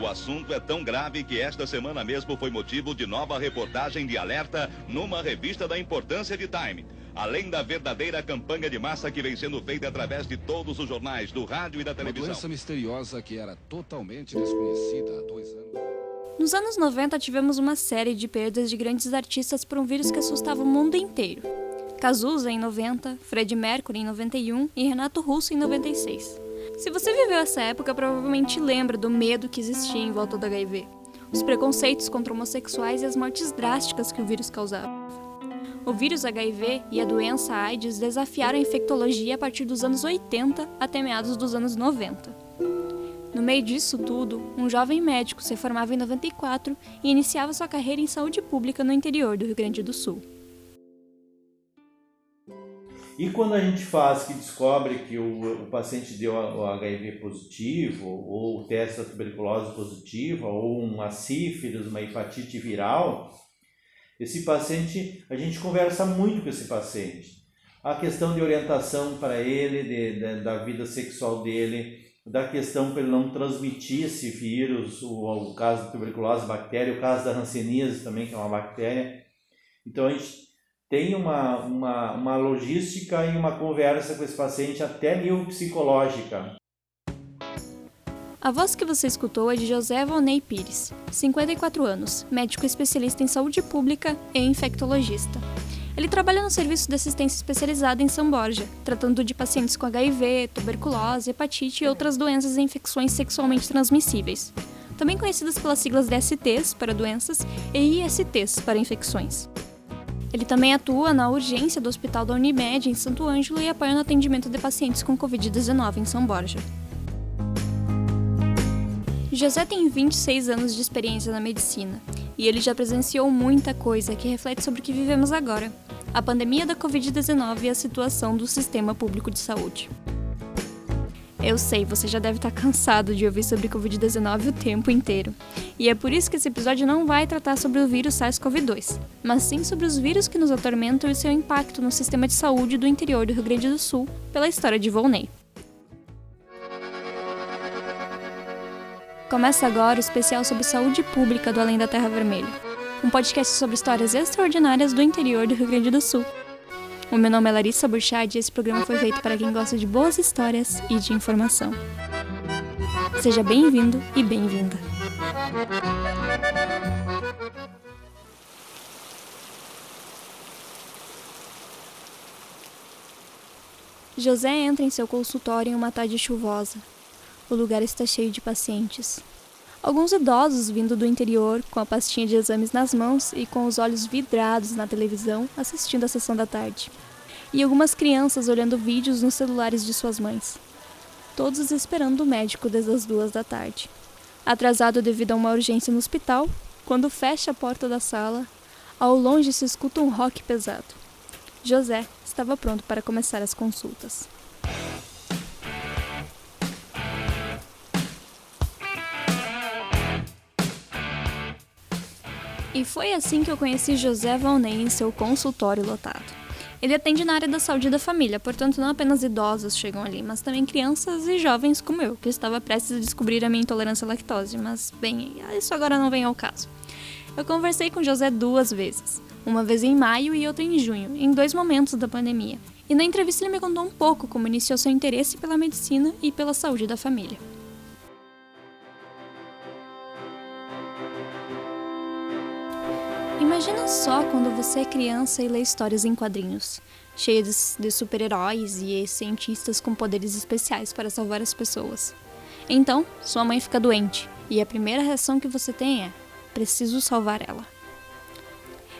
O assunto é tão grave que esta semana mesmo foi motivo de nova reportagem de alerta numa revista da importância de Time. Além da verdadeira campanha de massa que vem sendo feita através de todos os jornais, do rádio e da televisão. Uma doença misteriosa que era totalmente desconhecida há dois anos. Nos anos 90 tivemos uma série de perdas de grandes artistas por um vírus que assustava o mundo inteiro. Cazuza em 90, Fred Mercury em 91 e Renato Russo em 96. Se você viveu essa época, provavelmente lembra do medo que existia em volta do HIV, os preconceitos contra homossexuais e as mortes drásticas que o vírus causava. O vírus HIV e a doença AIDS desafiaram a infectologia a partir dos anos 80 até meados dos anos 90. No meio disso tudo, um jovem médico se formava em 94 e iniciava sua carreira em saúde pública no interior do Rio Grande do Sul. E quando a gente faz que descobre que o, o paciente deu o HIV positivo, ou da tuberculose positiva, ou uma sífilis, uma hepatite viral, esse paciente, a gente conversa muito com esse paciente. A questão de orientação para ele, de, de, da vida sexual dele, da questão para ele não transmitir esse vírus, o, o caso da tuberculose bactéria, o caso da hanseníase também, que é uma bactéria. Então a gente tem uma, uma, uma logística e uma conversa com esse paciente até nível psicológica. A voz que você escutou é de José Valnei Pires, 54 anos, médico especialista em saúde pública e infectologista. Ele trabalha no serviço de assistência especializada em São Borja, tratando de pacientes com HIV, tuberculose, hepatite e outras doenças e infecções sexualmente transmissíveis, também conhecidas pelas siglas DSTs para doenças e ISTs para infecções. Ele também atua na urgência do Hospital da Unimed em Santo Ângelo e apoia no atendimento de pacientes com Covid-19 em São Borja. José tem 26 anos de experiência na medicina e ele já presenciou muita coisa que reflete sobre o que vivemos agora: a pandemia da Covid-19 e a situação do sistema público de saúde. Eu sei, você já deve estar cansado de ouvir sobre Covid-19 o tempo inteiro. E é por isso que esse episódio não vai tratar sobre o vírus SARS-CoV-2, mas sim sobre os vírus que nos atormentam e seu impacto no sistema de saúde do interior do Rio Grande do Sul, pela história de Volney. Começa agora o especial sobre saúde pública do Além da Terra Vermelha, um podcast sobre histórias extraordinárias do interior do Rio Grande do Sul. O meu nome é Larissa Burchard e esse programa foi feito para quem gosta de boas histórias e de informação. Seja bem-vindo e bem-vinda. José entra em seu consultório em uma tarde chuvosa. O lugar está cheio de pacientes. Alguns idosos vindo do interior, com a pastinha de exames nas mãos e com os olhos vidrados na televisão, assistindo a sessão da tarde. E algumas crianças olhando vídeos nos celulares de suas mães. Todos esperando o médico desde as duas da tarde. Atrasado devido a uma urgência no hospital, quando fecha a porta da sala, ao longe se escuta um rock pesado. José estava pronto para começar as consultas. E foi assim que eu conheci José Valnei em seu consultório lotado. Ele atende na área da saúde da família, portanto não apenas idosos chegam ali, mas também crianças e jovens como eu, que estava prestes a descobrir a minha intolerância à lactose, mas bem, isso agora não vem ao caso. Eu conversei com José duas vezes, uma vez em maio e outra em junho, em dois momentos da pandemia. E na entrevista ele me contou um pouco como iniciou seu interesse pela medicina e pela saúde da família. Imagina só quando você é criança e lê histórias em quadrinhos, cheias de super-heróis e cientistas com poderes especiais para salvar as pessoas. Então, sua mãe fica doente e a primeira reação que você tem é: preciso salvar ela.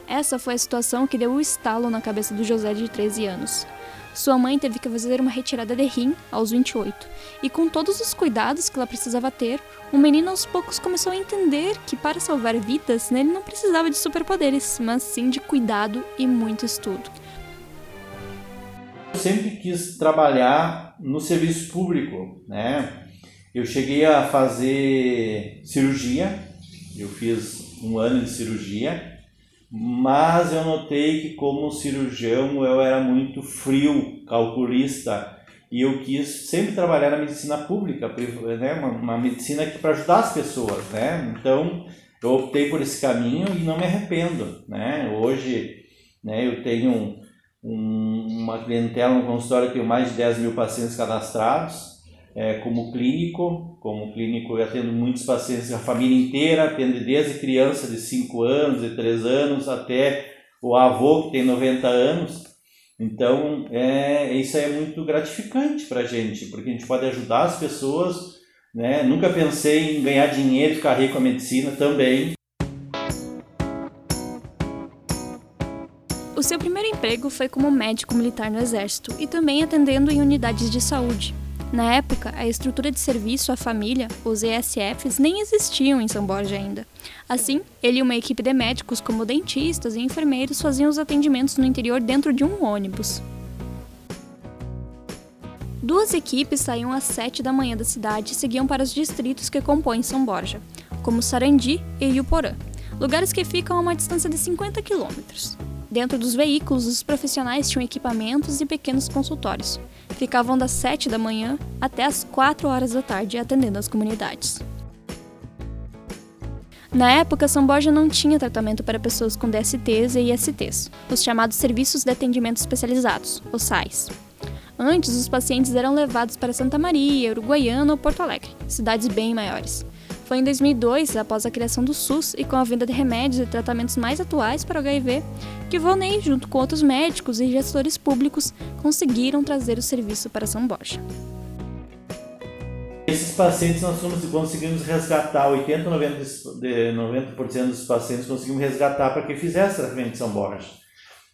Essa foi a situação que deu o estalo na cabeça do José de 13 anos. Sua mãe teve que fazer uma retirada de rim aos 28, e com todos os cuidados que ela precisava ter, o menino aos poucos começou a entender que para salvar vidas, ele não precisava de superpoderes, mas sim de cuidado e muito estudo. Eu sempre quis trabalhar no serviço público, né? Eu cheguei a fazer cirurgia, eu fiz um ano de cirurgia, mas eu notei que como cirurgião eu era muito frio, calculista e eu quis sempre trabalhar na medicina pública, né, uma, uma medicina para ajudar as pessoas, né? Então eu optei por esse caminho e não me arrependo, né? Hoje, né, eu tenho um, um, uma clientela no consultório que tem mais de 10 mil pacientes cadastrados, é, como clínico, como clínico eu atendo muitos pacientes, a família inteira, atendo desde criança de 5 anos, de 3 anos, até o avô que tem 90 anos, então, é, isso é muito gratificante para a gente, porque a gente pode ajudar as pessoas. Né? Nunca pensei em ganhar dinheiro e ficar rico com a medicina também. O seu primeiro emprego foi como médico militar no Exército e também atendendo em unidades de saúde. Na época, a estrutura de serviço à família, os ESFs, nem existiam em São Borja ainda. Assim, ele e uma equipe de médicos, como dentistas e enfermeiros, faziam os atendimentos no interior dentro de um ônibus. Duas equipes saíam às 7 da manhã da cidade e seguiam para os distritos que compõem São Borja, como Sarandi e Iuporã, lugares que ficam a uma distância de 50 quilômetros. Dentro dos veículos, os profissionais tinham equipamentos e pequenos consultórios. Ficavam das 7 da manhã até as 4 horas da tarde atendendo as comunidades. Na época, São Borja não tinha tratamento para pessoas com DSTs e ISTs, os chamados Serviços de Atendimento Especializados, os SAIs. Antes, os pacientes eram levados para Santa Maria, Uruguaiana ou Porto Alegre, cidades bem maiores. Foi em 2002, após a criação do SUS e com a venda de remédios e tratamentos mais atuais para o HIV, que Volney, junto com outros médicos e gestores públicos, conseguiram trazer o serviço para São Borja. Esses pacientes nós conseguimos resgatar, 80, 90%, 90 dos pacientes conseguimos resgatar para que fizesse tratamento de São Borja.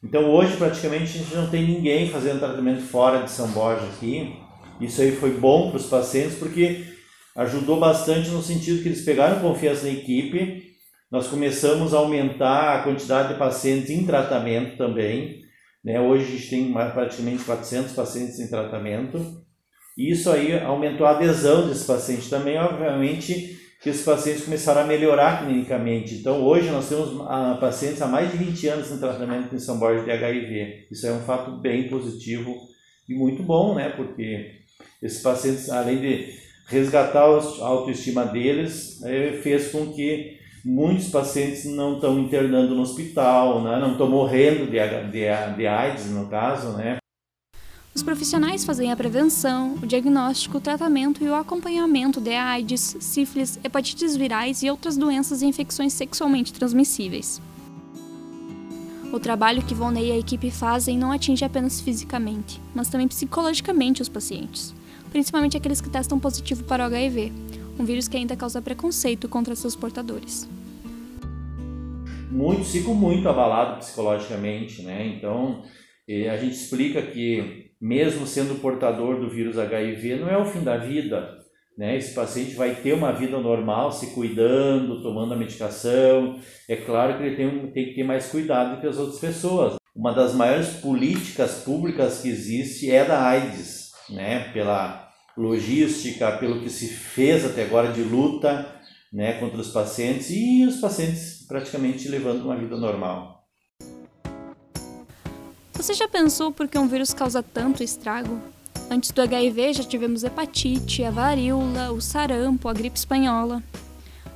Então hoje praticamente a gente não tem ninguém fazendo tratamento fora de São Borja aqui. Isso aí foi bom para os pacientes porque ajudou bastante no sentido que eles pegaram confiança na equipe, nós começamos a aumentar a quantidade de pacientes em tratamento também, né? hoje a gente tem praticamente 400 pacientes em tratamento, e isso aí aumentou a adesão desses pacientes também, obviamente que esses pacientes começaram a melhorar clinicamente. Então, hoje nós temos ah, pacientes há mais de 20 anos em tratamento em São Borja de HIV. Isso é um fato bem positivo e muito bom, né? Porque esses pacientes, além de resgatar a autoestima deles é, fez com que muitos pacientes não estão internando no hospital, né? não estão morrendo de, de, de AIDS, no caso, né? Os profissionais fazem a prevenção, o diagnóstico, o tratamento e o acompanhamento de AIDS, sífilis, hepatites virais e outras doenças e infecções sexualmente transmissíveis. O trabalho que Volney e a equipe fazem não atinge apenas fisicamente, mas também psicologicamente os pacientes principalmente aqueles que testam positivo para o HIV, um vírus que ainda causa preconceito contra seus portadores. Muitos ficam muito abalados psicologicamente, né? Então, a gente explica que mesmo sendo portador do vírus HIV, não é o fim da vida, né? Esse paciente vai ter uma vida normal, se cuidando, tomando a medicação. É claro que ele tem, tem que ter mais cuidado do que as outras pessoas. Uma das maiores políticas públicas que existe é da AIDS, né, pela logística, pelo que se fez até agora de luta né, contra os pacientes e os pacientes praticamente levando uma vida normal. Você já pensou por que um vírus causa tanto estrago? Antes do HIV já tivemos hepatite, a varíola, o sarampo, a gripe espanhola.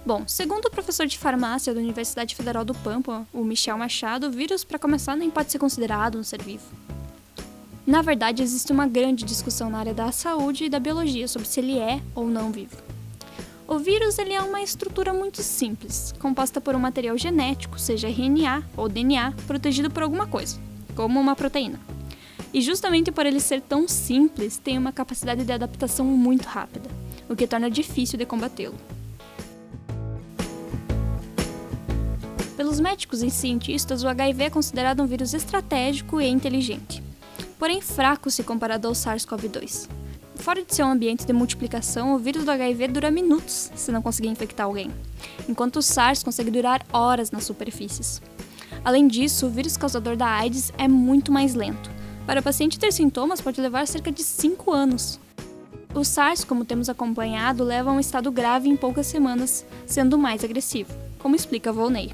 Bom, segundo o professor de farmácia da Universidade Federal do Pampa, o Michel Machado, o vírus, para começar, nem pode ser considerado um ser vivo. Na verdade, existe uma grande discussão na área da saúde e da biologia sobre se ele é ou não vivo. O vírus ele é uma estrutura muito simples, composta por um material genético, seja RNA ou DNA, protegido por alguma coisa, como uma proteína. E justamente por ele ser tão simples, tem uma capacidade de adaptação muito rápida, o que torna difícil de combatê-lo. Pelos médicos e cientistas, o HIV é considerado um vírus estratégico e inteligente porém fraco se comparado ao SARS-CoV-2. Fora de seu ambiente de multiplicação, o vírus do HIV dura minutos se não conseguir infectar alguém, enquanto o SARS consegue durar horas nas superfícies. Além disso, o vírus causador da AIDS é muito mais lento. Para o paciente ter sintomas, pode levar cerca de 5 anos. O SARS, como temos acompanhado, leva a um estado grave em poucas semanas, sendo mais agressivo, como explica Volney.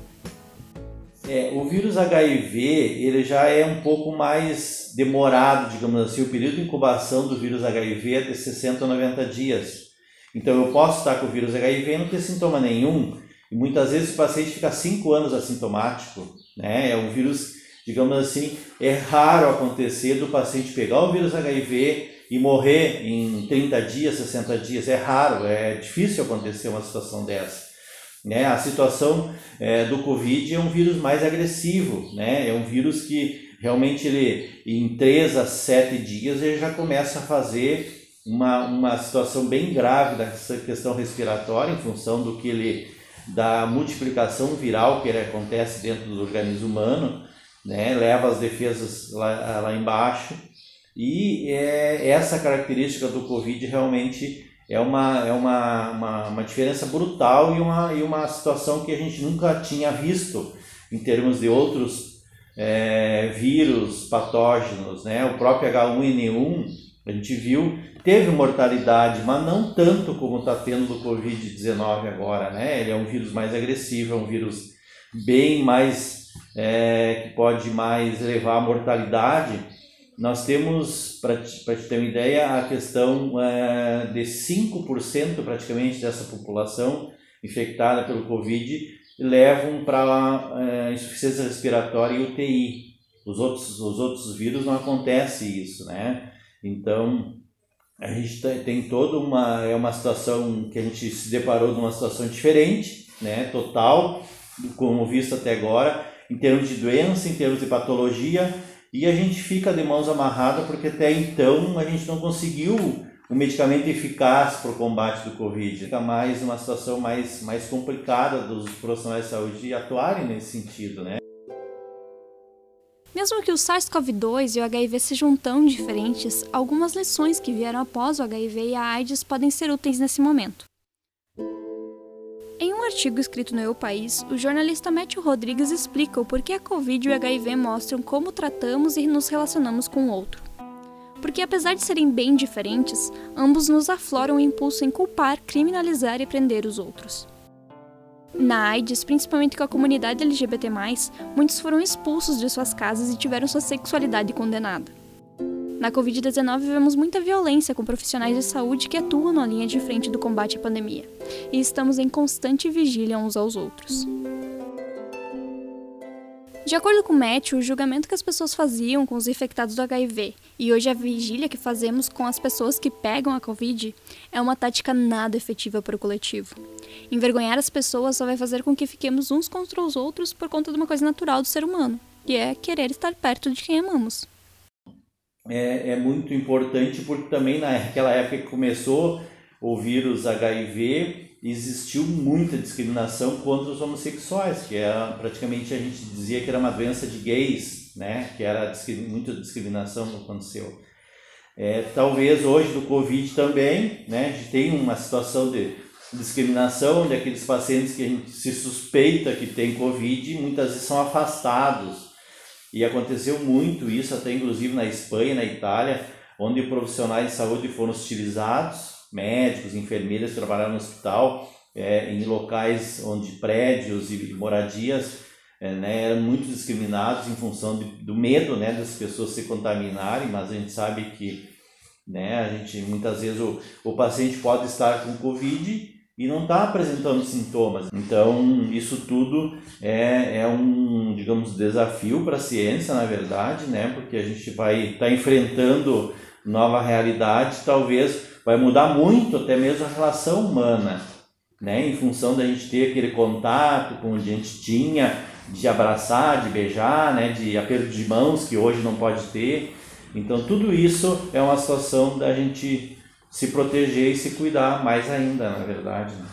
É, o vírus HIV ele já é um pouco mais demorado, digamos assim. O período de incubação do vírus HIV é de 60 a 90 dias. Então eu posso estar com o vírus HIV e não ter sintoma nenhum. E muitas vezes o paciente fica 5 anos assintomático. Né? É um vírus, digamos assim, é raro acontecer do paciente pegar o vírus HIV e morrer em 30 dias, 60 dias. É raro, é difícil acontecer uma situação dessa. Né? A situação é, do Covid é um vírus mais agressivo, né? é um vírus que realmente ele, em 3 a 7 dias ele já começa a fazer uma, uma situação bem grave dessa questão respiratória em função do que ele da multiplicação viral que ele acontece dentro do organismo humano, né? leva as defesas lá, lá embaixo e é, essa característica do Covid realmente é uma, é uma, uma, uma, diferença brutal e uma, e uma situação que a gente nunca tinha visto em termos de outros é, vírus patógenos. Né? O próprio H1N1, a gente viu, teve mortalidade, mas não tanto como está tendo do Covid-19 agora. Né? Ele é um vírus mais agressivo, é um vírus bem mais, é, que pode mais levar à mortalidade nós temos, para te, te ter uma ideia, a questão é, de 5% praticamente dessa população infectada pelo Covid levam para é, insuficiência respiratória e UTI. Os outros, os outros vírus não acontece isso, né? Então, a gente tem toda uma, é uma situação que a gente se deparou numa situação diferente, né? Total, como visto até agora, em termos de doença, em termos de patologia, e a gente fica de mãos amarradas porque até então a gente não conseguiu um medicamento eficaz para o combate do Covid. Fica mais uma situação mais, mais complicada dos profissionais de saúde atuarem nesse sentido, né? Mesmo que o SARS-CoV-2 e o HIV sejam tão diferentes, algumas lições que vieram após o HIV e a AIDS podem ser úteis nesse momento. Em um artigo escrito no Eu País, o jornalista Matthew Rodrigues explica o porquê a Covid e o HIV mostram como tratamos e nos relacionamos com o outro. Porque, apesar de serem bem diferentes, ambos nos afloram o impulso em culpar, criminalizar e prender os outros. Na AIDS, principalmente com a comunidade LGBT, muitos foram expulsos de suas casas e tiveram sua sexualidade condenada. Na Covid-19, vemos muita violência com profissionais de saúde que atuam na linha de frente do combate à pandemia, e estamos em constante vigília uns aos outros. De acordo com o Matthew, o julgamento que as pessoas faziam com os infectados do HIV e hoje a vigília que fazemos com as pessoas que pegam a Covid é uma tática nada efetiva para o coletivo. Envergonhar as pessoas só vai fazer com que fiquemos uns contra os outros por conta de uma coisa natural do ser humano, que é querer estar perto de quem amamos é, é muito importante porque também naquela época que começou o vírus HIV existiu muita discriminação contra os homossexuais, que era praticamente a gente dizia que era uma doença de gays, né? Que era muita discriminação que aconteceu. É, talvez hoje do Covid também, né? A gente tem uma situação de discriminação onde aqueles pacientes que a gente se suspeita que tem Covid muitas vezes são afastados e aconteceu muito isso, até inclusive na Espanha, na Itália, onde profissionais de saúde foram hostilizados, médicos, enfermeiras que trabalharam no hospital, é, em locais onde prédios e moradias é, né, eram muito discriminados em função de, do medo né, das pessoas se contaminarem, mas a gente sabe que né, a gente, muitas vezes o, o paciente pode estar com Covid e não está apresentando sintomas. Então, isso tudo é, é um, digamos, desafio para a ciência, na verdade, né? porque a gente vai estar tá enfrentando nova realidade, talvez vai mudar muito até mesmo a relação humana, né? em função da gente ter aquele contato com o que a gente tinha, de abraçar, de beijar, né? de aperto de mãos, que hoje não pode ter. Então, tudo isso é uma situação da gente se proteger e se cuidar mais ainda, na verdade. Né?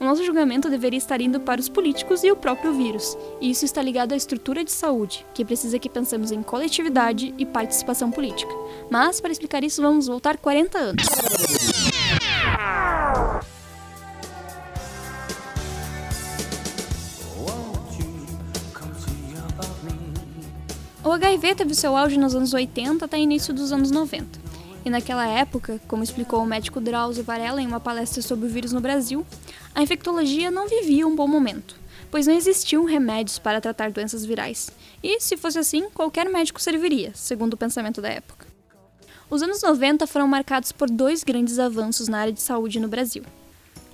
O nosso julgamento deveria estar indo para os políticos e o próprio vírus, e isso está ligado à estrutura de saúde, que precisa que pensemos em coletividade e participação política. Mas, para explicar isso, vamos voltar 40 anos. O HIV teve seu auge nos anos 80 até início dos anos 90. E naquela época, como explicou o médico Drauzio Varela em uma palestra sobre o vírus no Brasil, a infectologia não vivia um bom momento. pois não existiam remédios para tratar doenças virais. E, se fosse assim, qualquer médico serviria, segundo o pensamento da época. Os anos 90 foram marcados por dois grandes avanços na área de saúde no Brasil.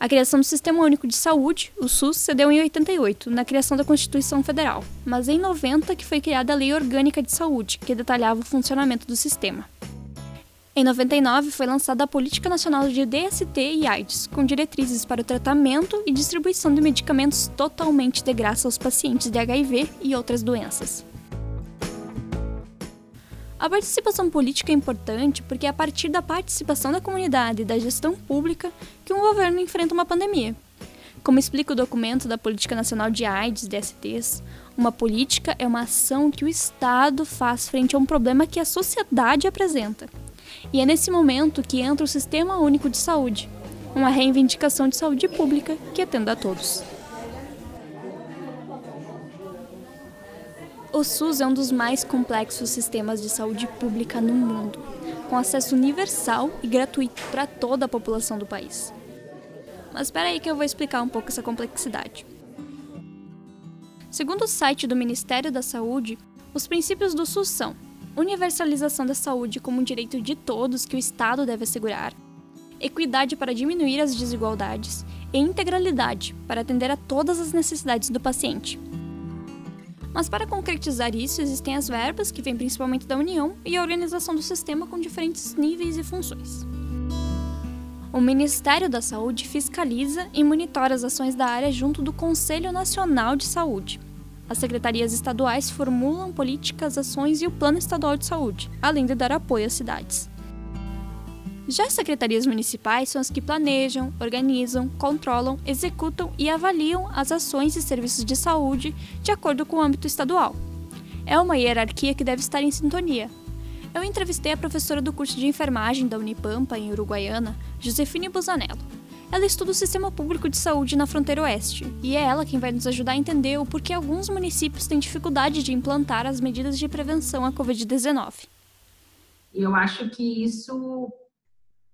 A criação do Sistema Único de Saúde, o SUS, cedeu em 88, na criação da Constituição Federal, mas em 90 que foi criada a Lei Orgânica de Saúde, que detalhava o funcionamento do sistema. Em 99 foi lançada a Política Nacional de DST e AIDS, com diretrizes para o tratamento e distribuição de medicamentos totalmente de graça aos pacientes de HIV e outras doenças. A participação política é importante porque é a partir da participação da comunidade e da gestão pública que um governo enfrenta uma pandemia. Como explica o documento da Política Nacional de AIDS, DSTs, uma política é uma ação que o Estado faz frente a um problema que a sociedade apresenta. E é nesse momento que entra o Sistema Único de Saúde, uma reivindicação de saúde pública que atenda a todos. O SUS é um dos mais complexos sistemas de saúde pública no mundo, com acesso universal e gratuito para toda a população do país. Mas espera aí que eu vou explicar um pouco essa complexidade. Segundo o site do Ministério da Saúde, os princípios do SUS são universalização da saúde como um direito de todos que o Estado deve assegurar, equidade para diminuir as desigualdades e integralidade para atender a todas as necessidades do paciente. Mas para concretizar isso, existem as verbas, que vêm principalmente da União, e a organização do sistema com diferentes níveis e funções. O Ministério da Saúde fiscaliza e monitora as ações da área junto do Conselho Nacional de Saúde. As secretarias estaduais formulam políticas, ações e o Plano Estadual de Saúde, além de dar apoio às cidades. Já as secretarias municipais são as que planejam, organizam, controlam, executam e avaliam as ações e serviços de saúde de acordo com o âmbito estadual. É uma hierarquia que deve estar em sintonia. Eu entrevistei a professora do curso de enfermagem da Unipampa, em Uruguaiana, Josefine Busanello. Ela estuda o sistema público de saúde na fronteira oeste, e é ela quem vai nos ajudar a entender o porquê alguns municípios têm dificuldade de implantar as medidas de prevenção à Covid-19. Eu acho que isso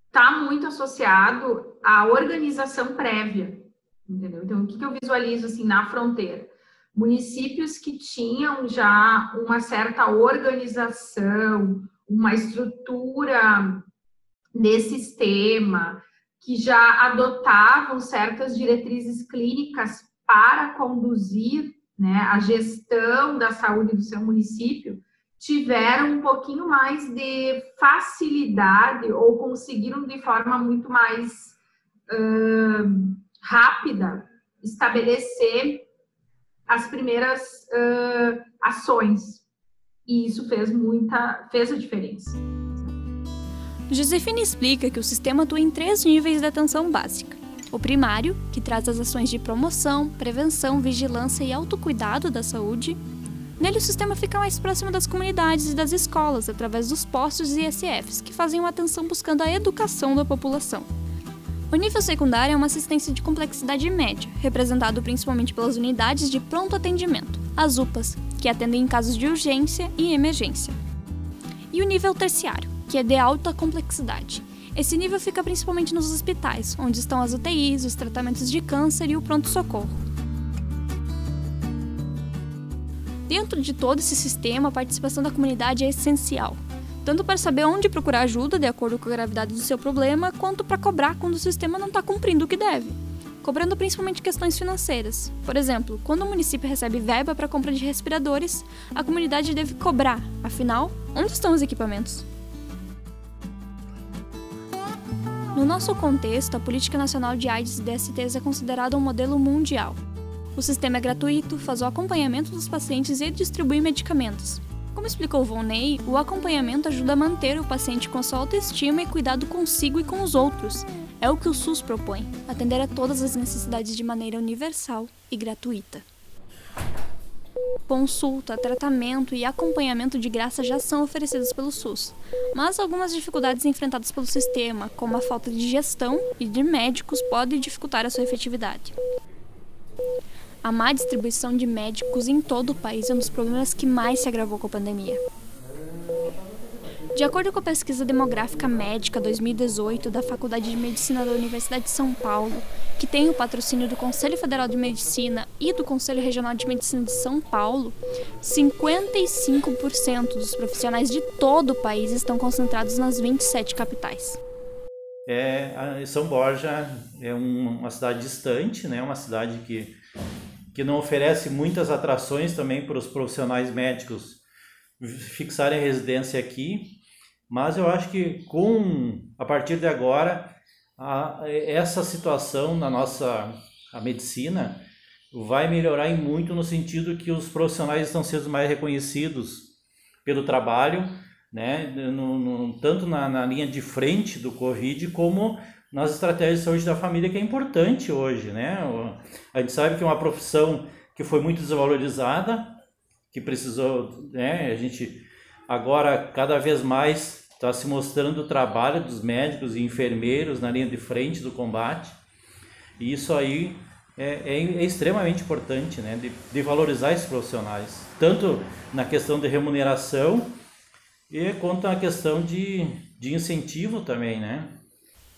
está muito associado à organização prévia, entendeu? Então, o que, eu visualizo assim na fronteira? Municípios que tinham já uma certa organização, uma estrutura de sistema, que já adotavam certas diretrizes clínicas para conduzir né, a gestão da saúde do seu município, tiveram um pouquinho mais de facilidade ou conseguiram de forma muito mais uh, rápida estabelecer as primeiras uh, ações. E isso fez muita, fez a diferença. Josefina explica que o sistema atua em três níveis de atenção básica. O primário, que traz as ações de promoção, prevenção, vigilância e autocuidado da saúde. Nele, o sistema fica mais próximo das comunidades e das escolas, através dos postos e ISFs, que fazem uma atenção buscando a educação da população. O nível secundário é uma assistência de complexidade média, representado principalmente pelas unidades de pronto atendimento, as UPAs, que atendem em casos de urgência e emergência. E o nível terciário, que é de alta complexidade. Esse nível fica principalmente nos hospitais, onde estão as UTIs, os tratamentos de câncer e o pronto-socorro. Dentro de todo esse sistema, a participação da comunidade é essencial, tanto para saber onde procurar ajuda de acordo com a gravidade do seu problema, quanto para cobrar quando o sistema não está cumprindo o que deve. Cobrando principalmente questões financeiras. Por exemplo, quando o município recebe verba para compra de respiradores, a comunidade deve cobrar, afinal, onde estão os equipamentos? No nosso contexto, a Política Nacional de AIDS e DSTs é considerada um modelo mundial. O sistema é gratuito, faz o acompanhamento dos pacientes e distribui medicamentos. Como explicou Volney, o acompanhamento ajuda a manter o paciente com sua autoestima e cuidado consigo e com os outros. É o que o SUS propõe: atender a todas as necessidades de maneira universal e gratuita. Consulta, tratamento e acompanhamento de graça já são oferecidos pelo SUS, mas algumas dificuldades enfrentadas pelo sistema, como a falta de gestão e de médicos, podem dificultar a sua efetividade. A má distribuição de médicos em todo o país é um dos problemas que mais se agravou com a pandemia. De acordo com a pesquisa demográfica médica 2018 da Faculdade de Medicina da Universidade de São Paulo, que tem o patrocínio do Conselho Federal de Medicina e do Conselho Regional de Medicina de São Paulo, 55% dos profissionais de todo o país estão concentrados nas 27 capitais. É, São Borja é uma cidade distante, né? Uma cidade que que não oferece muitas atrações também para os profissionais médicos fixarem residência aqui, mas eu acho que com a partir de agora a, essa situação na nossa a medicina vai melhorar em muito no sentido que os profissionais estão sendo mais reconhecidos pelo trabalho, né, no, no, tanto na, na linha de frente do Covid como nas estratégias de saúde da família, que é importante hoje, né? A gente sabe que é uma profissão que foi muito desvalorizada, que precisou, né? A gente agora cada vez mais está se mostrando o trabalho dos médicos e enfermeiros na linha de frente do combate. E isso aí é, é, é extremamente importante, né? De, de valorizar esses profissionais, tanto na questão de remuneração e quanto na questão de, de incentivo também, né?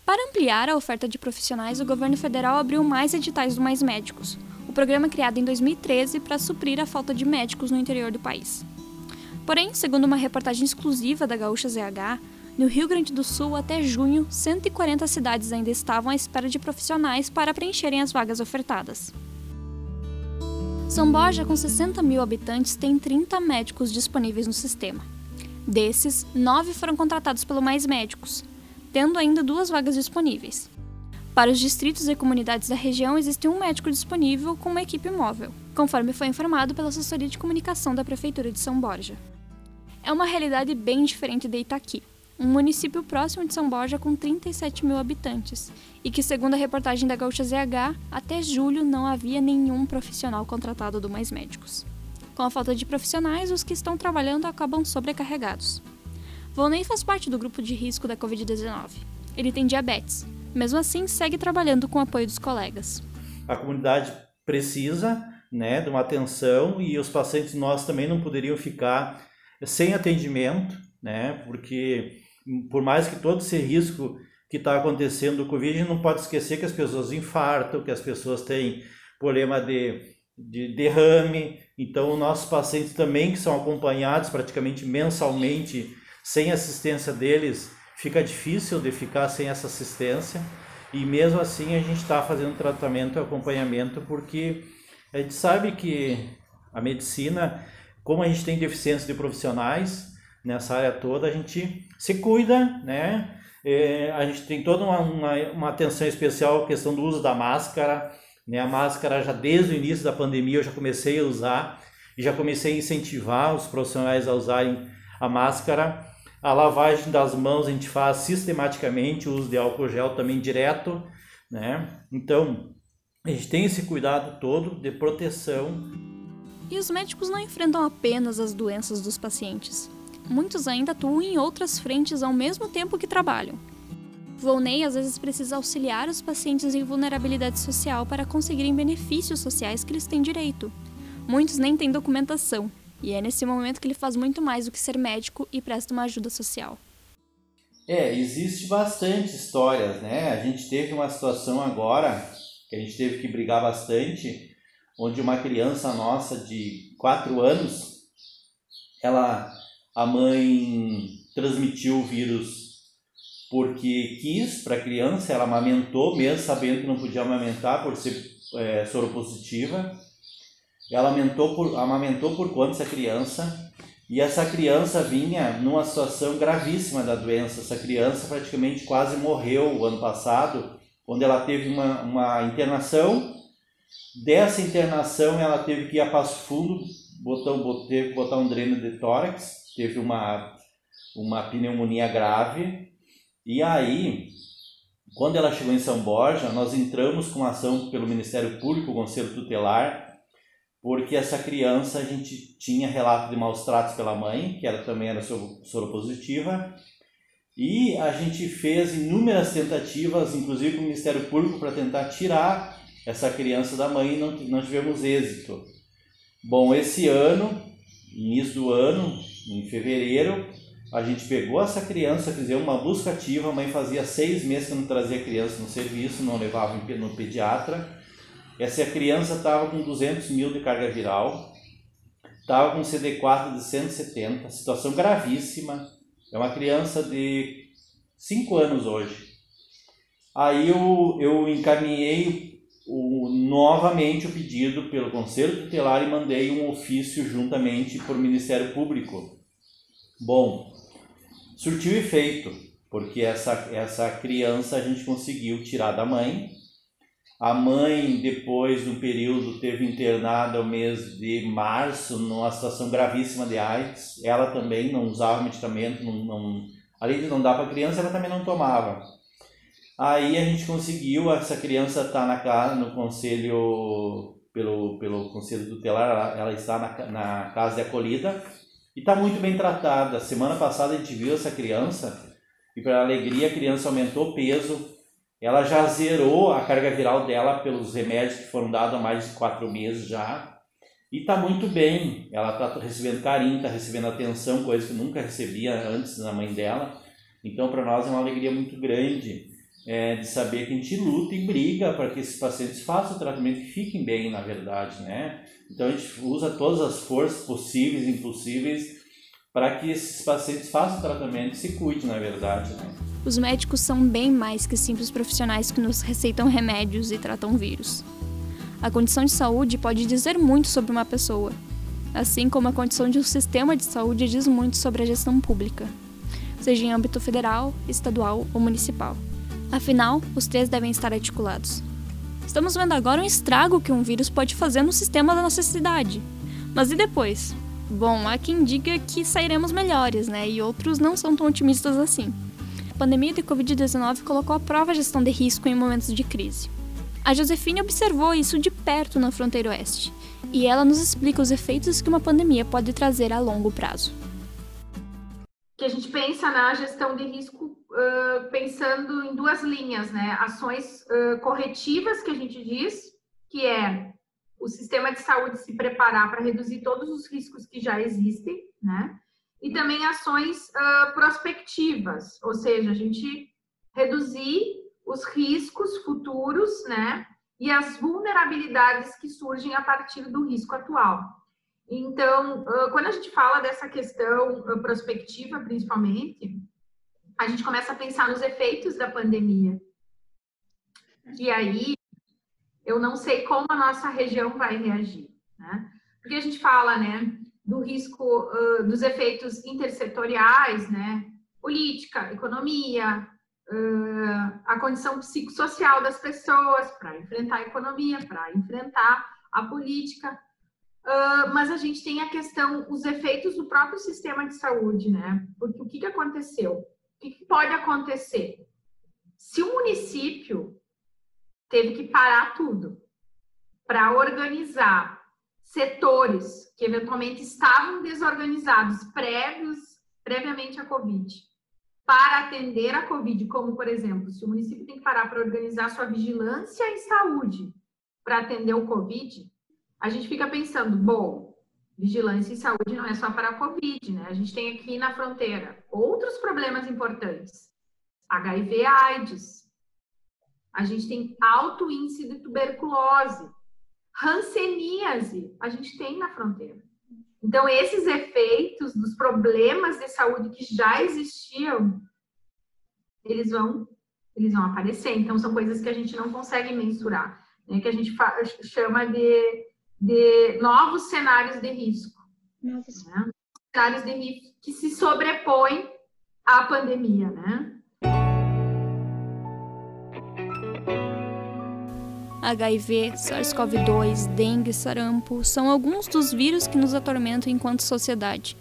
Para ampliar a oferta de profissionais, o governo federal abriu mais editais do Mais Médicos, o programa criado em 2013 para suprir a falta de médicos no interior do país. Porém, segundo uma reportagem exclusiva da Gaúcha ZH, no Rio Grande do Sul, até junho, 140 cidades ainda estavam à espera de profissionais para preencherem as vagas ofertadas. São Borja, com 60 mil habitantes, tem 30 médicos disponíveis no sistema. Desses, nove foram contratados pelo Mais Médicos, tendo ainda duas vagas disponíveis. Para os distritos e comunidades da região, existe um médico disponível com uma equipe móvel, conforme foi informado pela assessoria de comunicação da Prefeitura de São Borja. É uma realidade bem diferente de Itaqui, um município próximo de São Borja com 37 mil habitantes, e que, segundo a reportagem da Gaúcha ZH, até julho não havia nenhum profissional contratado do Mais Médicos. Com a falta de profissionais, os que estão trabalhando acabam sobrecarregados. Volney faz parte do grupo de risco da Covid-19. Ele tem diabetes. Mesmo assim, segue trabalhando com o apoio dos colegas. A comunidade precisa né, de uma atenção e os pacientes nós também não poderiam ficar sem atendimento, né, porque por mais que todo esse risco que está acontecendo do Covid, não pode esquecer que as pessoas infartam, que as pessoas têm problema de, de derrame. Então, nossos pacientes também, que são acompanhados praticamente mensalmente sem assistência deles, fica difícil de ficar sem essa assistência. E mesmo assim a gente está fazendo tratamento e acompanhamento porque a gente sabe que a medicina, como a gente tem deficiência de profissionais nessa área toda, a gente se cuida, né? É, a gente tem toda uma, uma, uma, atenção especial à questão do uso da máscara. Né? A máscara, já desde o início da pandemia, eu já comecei a usar e já comecei a incentivar os profissionais a usarem a máscara a lavagem das mãos a gente faz sistematicamente, o uso de álcool gel também direto, né? Então, a gente tem esse cuidado todo de proteção. E os médicos não enfrentam apenas as doenças dos pacientes. Muitos ainda atuam em outras frentes ao mesmo tempo que trabalham. Volney às vezes precisa auxiliar os pacientes em vulnerabilidade social para conseguirem benefícios sociais que eles têm direito. Muitos nem têm documentação, e é nesse momento que ele faz muito mais do que ser médico e presta uma ajuda social. É, existe bastante histórias, né? A gente teve uma situação agora que a gente teve que brigar bastante, onde uma criança nossa de 4 anos, ela a mãe transmitiu o vírus porque quis para a criança, ela amamentou, mesmo sabendo que não podia amamentar por ser é, soropositiva ela amamentou por, amamentou por conta dessa criança e essa criança vinha numa situação gravíssima da doença. Essa criança praticamente quase morreu o ano passado, quando ela teve uma, uma internação. Dessa internação, ela teve que ir a passo fundo, botou, teve que botar um dreno de tórax, teve uma, uma pneumonia grave. E aí, quando ela chegou em São Borja, nós entramos com ação pelo Ministério Público, Conselho Tutelar, porque essa criança a gente tinha relato de maus tratos pela mãe, que ela também era soropositiva, e a gente fez inúmeras tentativas, inclusive com o Ministério Público, para tentar tirar essa criança da mãe e não, não tivemos êxito. Bom, esse ano, início do ano, em fevereiro, A gente pegou essa criança, fizemos uma busca ativa, a mãe fazia seis meses que não trazia criança no serviço, não levava no pediatra. Essa criança estava com 200 mil de carga viral, estava com CD4 de 170, situação gravíssima. É uma criança de 5 anos hoje. Aí eu, eu encaminhei o, novamente o pedido pelo Conselho Tutelar e mandei um ofício juntamente por Ministério Público. Bom, surtiu efeito, porque essa, essa criança a gente conseguiu tirar da mãe. A mãe, depois de um período, teve internada no mês de março, numa situação gravíssima de AIDS. Ela também não usava medicamento, não, não, além de não dar para a criança, ela também não tomava. Aí a gente conseguiu, essa criança está na casa, no conselho, pelo, pelo conselho tutelar, ela, ela está na, na casa de acolhida e está muito bem tratada. Semana passada a gente viu essa criança e para alegria a criança aumentou o peso, ela já zerou a carga viral dela pelos remédios que foram dados há mais de quatro meses já e está muito bem. Ela está recebendo carinho, está recebendo atenção, coisa que nunca recebia antes da mãe dela. Então para nós é uma alegria muito grande é, de saber que a gente luta e briga para que esses pacientes façam o tratamento e fiquem bem, na verdade, né? Então a gente usa todas as forças possíveis e impossíveis para que esses pacientes façam o tratamento e se cuidem, na verdade, né? Os médicos são bem mais que simples profissionais que nos receitam remédios e tratam vírus. A condição de saúde pode dizer muito sobre uma pessoa, assim como a condição de um sistema de saúde diz muito sobre a gestão pública, seja em âmbito federal, estadual ou municipal. Afinal, os três devem estar articulados. Estamos vendo agora um estrago que um vírus pode fazer no sistema da nossa cidade. Mas e depois? Bom, há quem diga que sairemos melhores, né? E outros não são tão otimistas assim. A pandemia de Covid-19 colocou à prova a gestão de risco em momentos de crise. A Josefine observou isso de perto na fronteira oeste, e ela nos explica os efeitos que uma pandemia pode trazer a longo prazo. Que a gente pensa na gestão de risco pensando em duas linhas, né? Ações uh, corretivas, que a gente diz, que é o sistema de saúde se preparar para reduzir todos os riscos que já existem, né? E também ações uh, prospectivas, ou seja, a gente reduzir os riscos futuros, né? E as vulnerabilidades que surgem a partir do risco atual. Então, quando a gente fala dessa questão prospectiva, principalmente, a gente começa a pensar nos efeitos da pandemia. E aí, eu não sei como a nossa região vai reagir, né? Porque a gente fala, né, do risco, uh, dos efeitos intersetoriais, né? Política, economia, uh, a condição psicossocial das pessoas para enfrentar a economia, para enfrentar a política. Uh, mas a gente tem a questão, os efeitos do próprio sistema de saúde, né? Porque o que, que aconteceu? Que, que pode acontecer? Se o município teve que parar tudo para organizar setores que eventualmente estavam desorganizados prévios, previamente à Covid, para atender a Covid, como por exemplo, se o município tem que parar para organizar sua vigilância em saúde para atender o Covid, a gente fica pensando, bom, vigilância em saúde não é só para a Covid, né? A gente tem aqui na fronteira outros problemas importantes. HIV AIDS. A gente tem alto índice de tuberculose. Hanseníase, a gente tem na fronteira. Então, esses efeitos dos problemas de saúde que já existiam, eles vão, eles vão aparecer. Então, são coisas que a gente não consegue mensurar, né? que a gente chama de de novos cenários de risco. Né? Cenários de risco que se sobrepõem à pandemia, né? HIV, SARS-CoV-2, dengue, sarampo são alguns dos vírus que nos atormentam enquanto sociedade.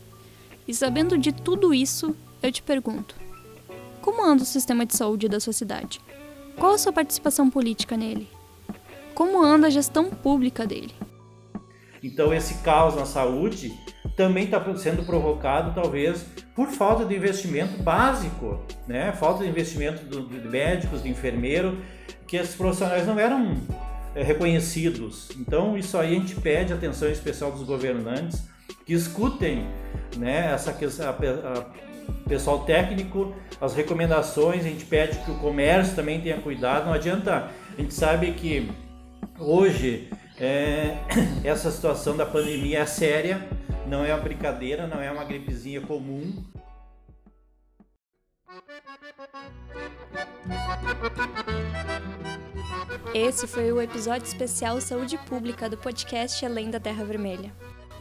E sabendo de tudo isso, eu te pergunto: como anda o sistema de saúde da sua cidade? Qual a sua participação política nele? Como anda a gestão pública dele? Então esse caos na saúde também está sendo provocado talvez por falta de investimento básico, né? Falta de investimento de médicos, de enfermeiro, que esses profissionais não eram é, reconhecidos. Então isso aí a gente pede atenção especial dos governantes que escutem, né? Essa a, a, pessoal técnico, as recomendações, a gente pede que o comércio também tenha cuidado, não adianta, a gente sabe que hoje é, essa situação da pandemia é séria, não é uma brincadeira, não é uma gripezinha comum. Esse foi o episódio especial Saúde Pública do podcast Além da Terra Vermelha.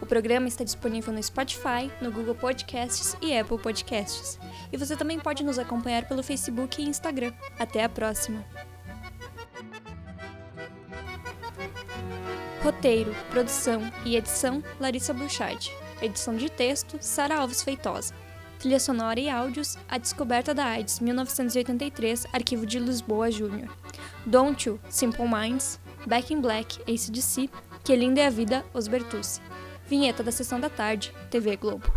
O programa está disponível no Spotify, no Google Podcasts e Apple Podcasts. E você também pode nos acompanhar pelo Facebook e Instagram. Até a próxima! Roteiro, produção e edição: Larissa Bouchard. Edição de texto: Sara Alves Feitosa. Trilha sonora e áudios: A Descoberta da AIDS, 1983, Arquivo de Lisboa Júnior. Don't You, Simple Minds. Back in Black, ACDC. Que Linda é a Vida, Os Bertucci. Vinheta da Sessão da Tarde, TV Globo.